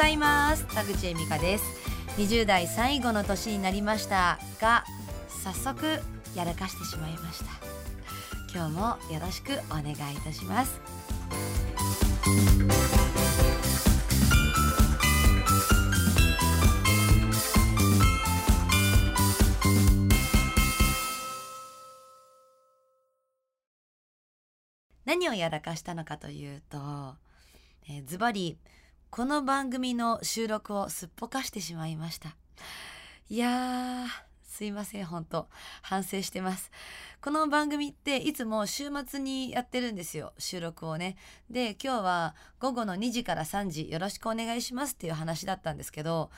ございます。田口恵美香です。20代最後の年になりましたが早速やらかしてしまいました。今日もよろしくお願いいたします。何をやらかしたのかというと、えー、ズバリこの番組の収録をすっぽかしてしまいました。いやーすいません本当。反省してます。この番組っていつも週末にやってるんですよ。収録をね。で今日は午後の2時から3時よろしくお願いしますっていう話だったんですけど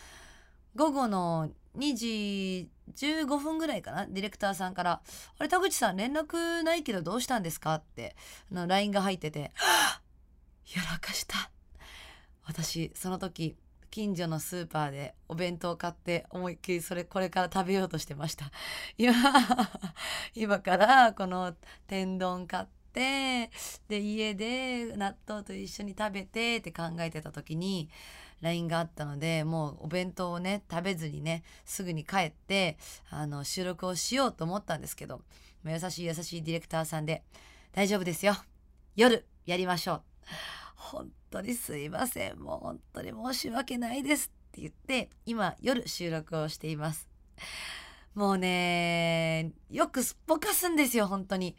午後の2時15分ぐらいかな？ディレクターさんから「あれ田口さん連絡ないけどどうしたんですか?」ってあの LINE が入ってて「やらかした」私その時近所のスーパーでお弁当を買って思いっきりそれこれから食べようとしてました。今今からこの天丼買ってで家で納豆と一緒に食べてって考えてた時に LINE があったのでもうお弁当をね食べずにねすぐに帰ってあの収録をしようと思ったんですけど優しい優しいディレクターさんで「大丈夫ですよ。夜やりましょう」本当にすいません。もう本当に申し訳ないですって言って今夜収録をしています。もうねよくすっぽかすんですよ本当に。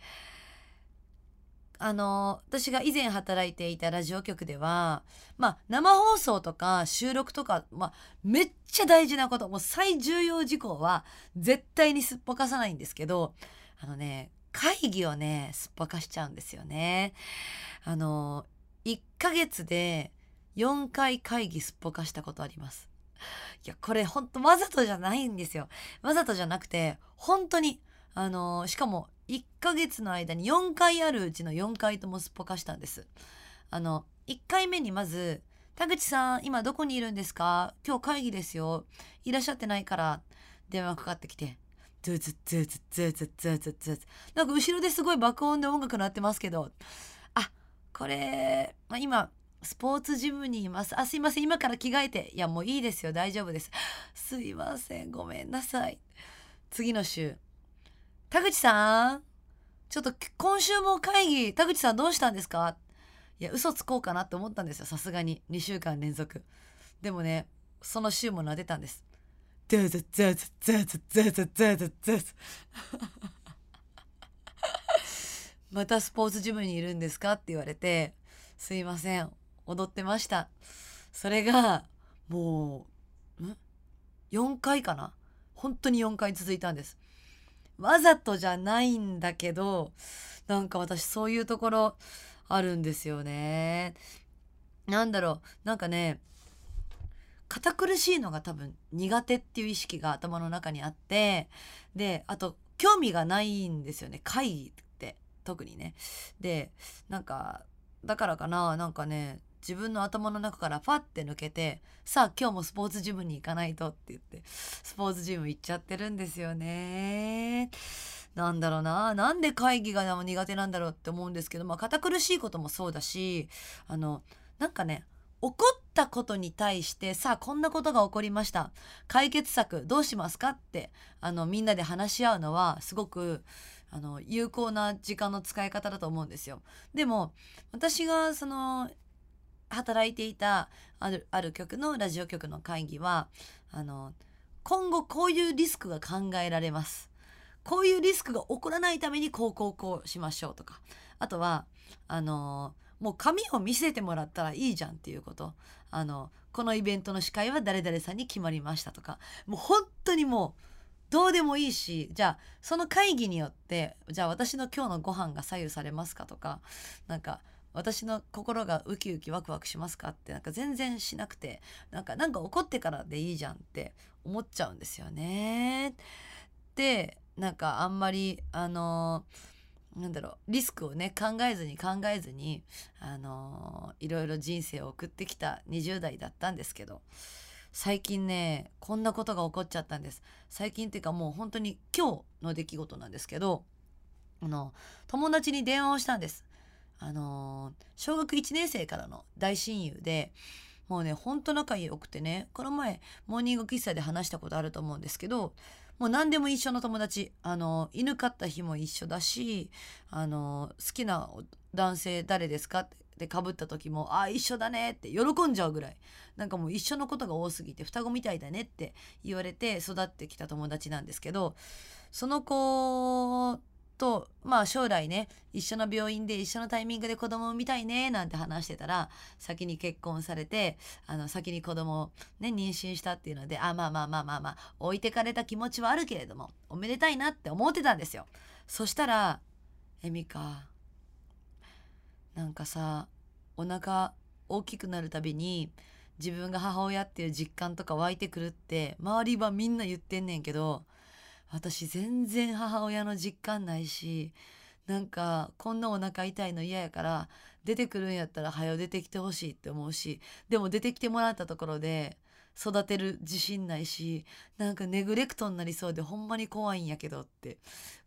あの私が以前働いていたラジオ局ではまあ生放送とか収録とか、まあ、めっちゃ大事なこともう最重要事項は絶対にすっぽかさないんですけどあのね会議をねすっぽかしちゃうんですよね。あの1ヶ月で4回会議すっぽかしたことあります。いや、これほんとわざとじゃないんですよ。わざとじゃなくて、本当に、あのー、しかも1ヶ月の間に4回あるうちの4回ともすっぽかしたんです。あの、1回目にまず、田口さん、今どこにいるんですか？今日会議ですよ。いらっしゃってないから、電話かかってきて、ズーズズーズズーズズーズズーズなんか後ろですごい爆音で音楽鳴ってますけど、これ、まあ、今スポーツジムにいます。あすいません。今から着替えて。いやもういいですよ。大丈夫です。すいません。ごめんなさい。次の週。田口さん？ちょっと今週も会議。田口さんどうしたんですか？いや嘘つこうかなって思ったんですよ。さすがに。2週間連続。でもねその週も撫でたんです。ザーザーザザザザザザザ。またスポーツジムにいるんですか?」って言われて「すいません。踊ってました」それがもうん？4回かな？本当に4回続いたんです。わざとじゃないんだけどなんか私そういうところあるんですよね。なんだろう。なんかね堅苦しいのが多分苦手っていう意識が頭の中にあってであと興味がないんですよね。会議特にねでなんかだからかななんかね自分の頭の中からパッて抜けてさあ今日もスポーツジムに行かないとって言ってスポーツジム行っちゃってるんですよね。なんだろうななんで会議が苦手なんだろうって思うんですけどまあ堅苦しいこともそうだしあのなんかね起こったことに対してさあこんなことが起こりました解決策どうしますかってあのみんなで話し合うのはすごくあの有効な時間の使い方だと思うんですよ。でも私がその働いていたあるある局のラジオ局の会議はあの今後こういうリスクが考えられます。こういうリスクが起こらないためにこうこうこうしましょうとかあとはあのもう紙を見せてもらったらいいじゃんっていうこと。あのこのイベントの司会は誰々さんに決まりましたとか。もう本当にもうどうでもいいしじゃあその会議によってじゃあ私の今日のご飯が左右されますかとか。なんか私の心がウキウキワクワクしますかってなんか全然しなくてなんかなんか怒ってからでいいじゃんって思っちゃうんですよね。でなんかあんまりあのなんだろうリスクをね考えずに考えずにあのいろいろ人生を送ってきた20代だったんですけど最近ねこんなことが起こっちゃったんです。最近っていうかもう本当に今日の出来事なんですけどあの友達に電話をしたんです。あの小学1年生からの大親友でもうねほんと仲良くてねこの前モーニング喫茶で話したことあると思うんですけどもう何でも一緒の友達。あの犬飼った日も一緒だしあの好きな男性誰ですか？ってかぶった時も「あ一緒だね」って喜んじゃうぐらい。なんかもう一緒のことが多すぎて双子みたいだねって言われて育ってきた友達なんですけどその子とまあ将来ね一緒の病院で一緒のタイミングで子供を産みたいねなんて話してたら先に結婚されてあの先に子供をね妊娠したっていうのであまあまあまあまあまあ置いてかれた気持ちはあるけれどもおめでたいなって思ってたんですよ。そしたら「エミカなんかさお腹大きくなるたびに自分が母親っていう実感とか湧いてくるって周りはみんな言ってんねんけど私全然母親の実感ないしなんかこんなお腹痛いの嫌やから出てくるんやったら早出てきてほしいって思うしでも出てきてもらったところで育てる自信ないしなんかネグレクトになりそうでほんまに怖いんやけどって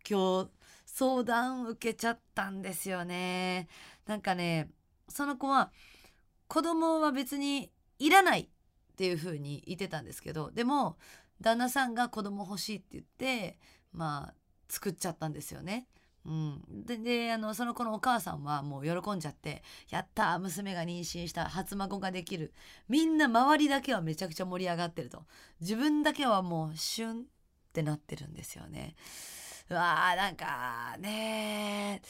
今日相談受けちゃったんですよね。なんかねその子は子供は別にいらないっていう風に言ってたんですけどでも旦那さんが子供欲しいって言ってまあ作っちゃったんですよね。うん、でであのその子のお母さんはもう喜んじゃって「やった娘が妊娠した初孫ができる」みんな周りだけはめちゃくちゃ盛り上がってると自分だけはもうシュンってなってるんですよね。うわーなんかね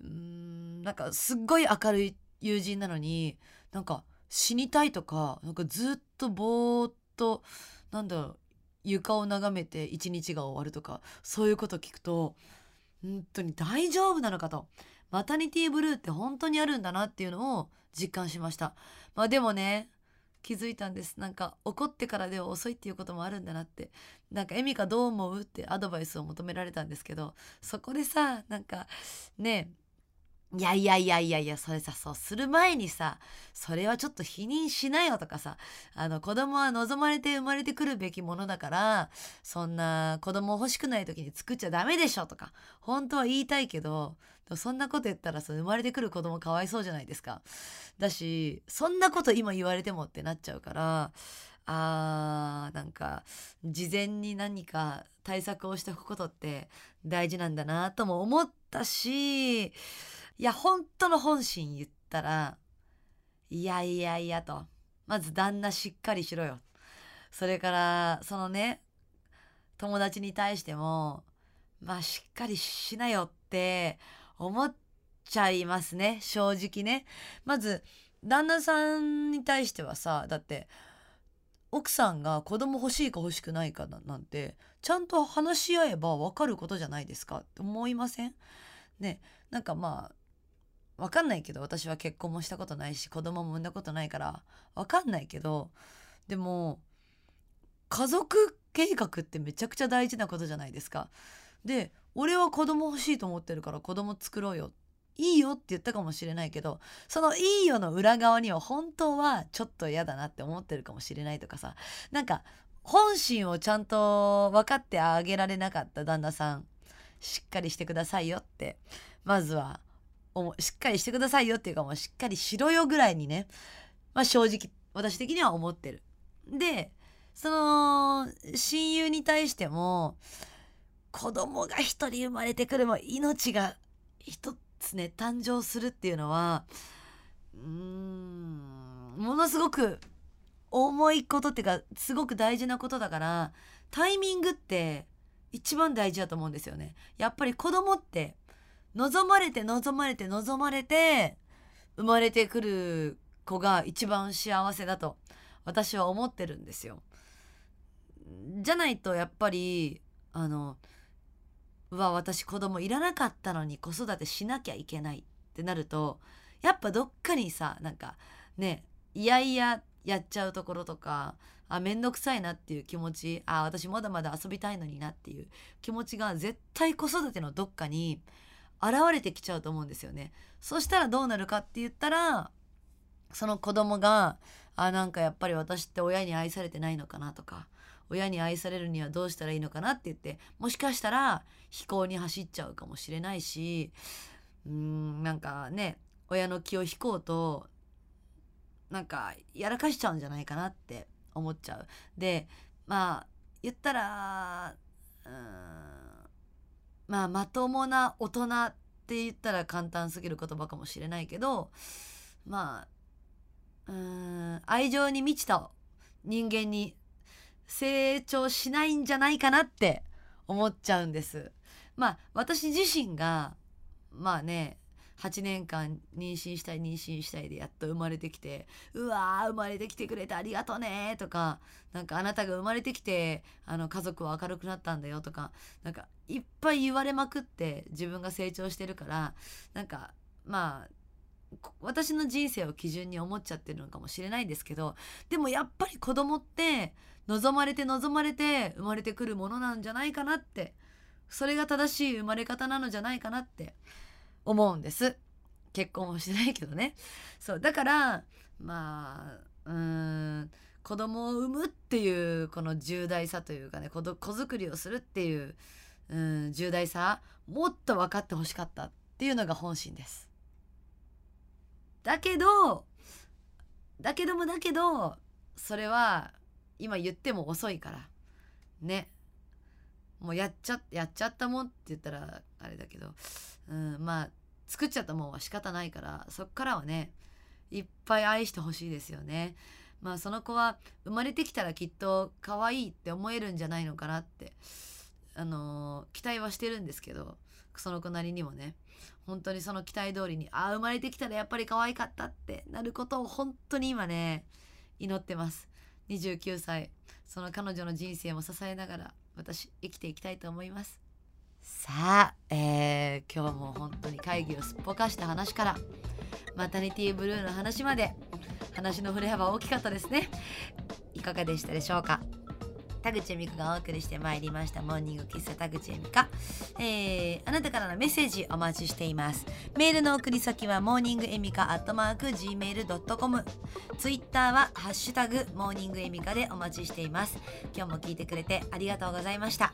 うんなんかすっごい明るい友人なのになんか死にたいとかなんかずっとぼーっとなんだろう床を眺めて一日が終わるとかそういうこと聞くと本当に大丈夫なのかと。マタニティブルーって本当にあるんだなっていうのを実感しました。まあでもね気づいたんです。なんか怒ってからでは遅いっていうこともあるんだなって。なんかエミカどう思うってアドバイスを求められたんですけどそこでさなんかねいやいやいやいやいやそれさそうする前にさそれはちょっと否認しないよとかさあの子供は望まれて生まれてくるべきものだからそんな子供欲しくない時に作っちゃダメでしょとか本当は言いたいけどそんなこと言ったらそ生まれてくる子供かわいそうじゃないですか。だしそんなこと今言われてもってなっちゃうからあーなんか事前に何か対策をしておくことって大事なんだなとも思ったしいや本当の本心言ったらいやいやいやと。まず旦那しっかりしろよ。それからそのね友達に対してもまあしっかりしなよって思っちゃいますね。正直ね。まず旦那さんに対してはさだって奥さんが子供欲しいか欲しくないかなんてちゃんと話し合えば分かることじゃないですかって思いません？ね。なんかまあわかんないけど私は結婚もしたことないし子供も産んだことないからわかんないけどでも家族計画ってめちゃくちゃ大事なことじゃないですか。で俺は子供欲しいと思ってるから子供作ろうよいいよって言ったかもしれないけどそのいいよの裏側には本当はちょっと嫌だなって思ってるかもしれないとかさなんか本心をちゃんと分かってあげられなかった旦那さんしっかりしてくださいよってまずはしっかりしてくださいよっていうかもうしっかりしろよぐらいにね、まあ、正直私的には思ってる。でその親友に対しても子供が一人生まれてくるも命が一つね誕生するっていうのはうーんものすごく重いことっていうかすごく大事なことだからタイミングって一番大事だと思うんですよね。やっぱり子供って望まれて望まれて望まれて生まれてくる子が一番幸せだと私は思ってるんですよ。じゃないとやっぱりあのうわ私子供いらなかったのに子育てしなきゃいけないってなるとやっぱどっかにさなんかねいやいややっちゃうところとかあ面倒くさいなっていう気持ちあ私まだまだ遊びたいのになっていう気持ちが絶対子育てのどっかに現れてきちゃうと思うんですよね。そしたらどうなるかって言ったらその子供があなんかやっぱり私って親に愛されてないのかなとか親に愛されるにはどうしたらいいのかなって言ってもしかしたら飛行に走っちゃうかもしれないしうーんなんかね親の気を引こうとなんかやらかしちゃうんじゃないかなって思っちゃう。でまあ言ったらうんまあまともな大人って言ったら簡単すぎる言葉かもしれないけどまあうん愛情に満ちた人間に成長しないんじゃないかなって思っちゃうんです。まあ私自身がまあね8年間妊娠したい妊娠したいでやっと生まれてきて「うわー生まれてきてくれてありがとね」とか「なんかあなたが生まれてきてあの家族は明るくなったんだよ」とかなんかいっぱい言われまくって自分が成長してるからなんかまあ私の人生を基準に思っちゃってるのかもしれないんですけどでもやっぱり子供って望まれて望まれて生まれてくるものなんじゃないかなってそれが正しい生まれ方なのじゃないかなって思うんです。結婚はしてないけどね。そうだからまあうん子供を産むっていうこの重大さというかね子子作りをするっていううん重大さもっと分かってほしかったっていうのが本心です。だけどだけどもだけどそれは今言っても遅いから。ね。もうやっちゃやっちゃったもんって言ったらあれだけど、うん、まあ作っちゃったもんは仕方ないからそっからはねいっぱい愛してほしいですよね。まあその子は生まれてきたらきっと可愛いって思えるんじゃないのかなってあのー、期待はしてるんですけどその子なりにもね本当にその期待通りにああ生まれてきたらやっぱり可愛かったってなることを本当に今ね祈ってます29歳その彼女の人生も支えながら私生きていきたいと思います。さあ、えー、今日も本当に会議をすっぽかした話からマタニティブルーの話まで話の振れ幅大きかったですね。いかがでしたでしょうか？田口恵美香がお送りしてまいりました。モーニング喫茶田口恵美香、えー、あなたからのメッセージお待ちしています。メールの送り先はモーニングエミカアットマーク Gmail.com ツイッターはハッシュタグモーニングエミカでお待ちしています。今日も聞いてくれてありがとうございました。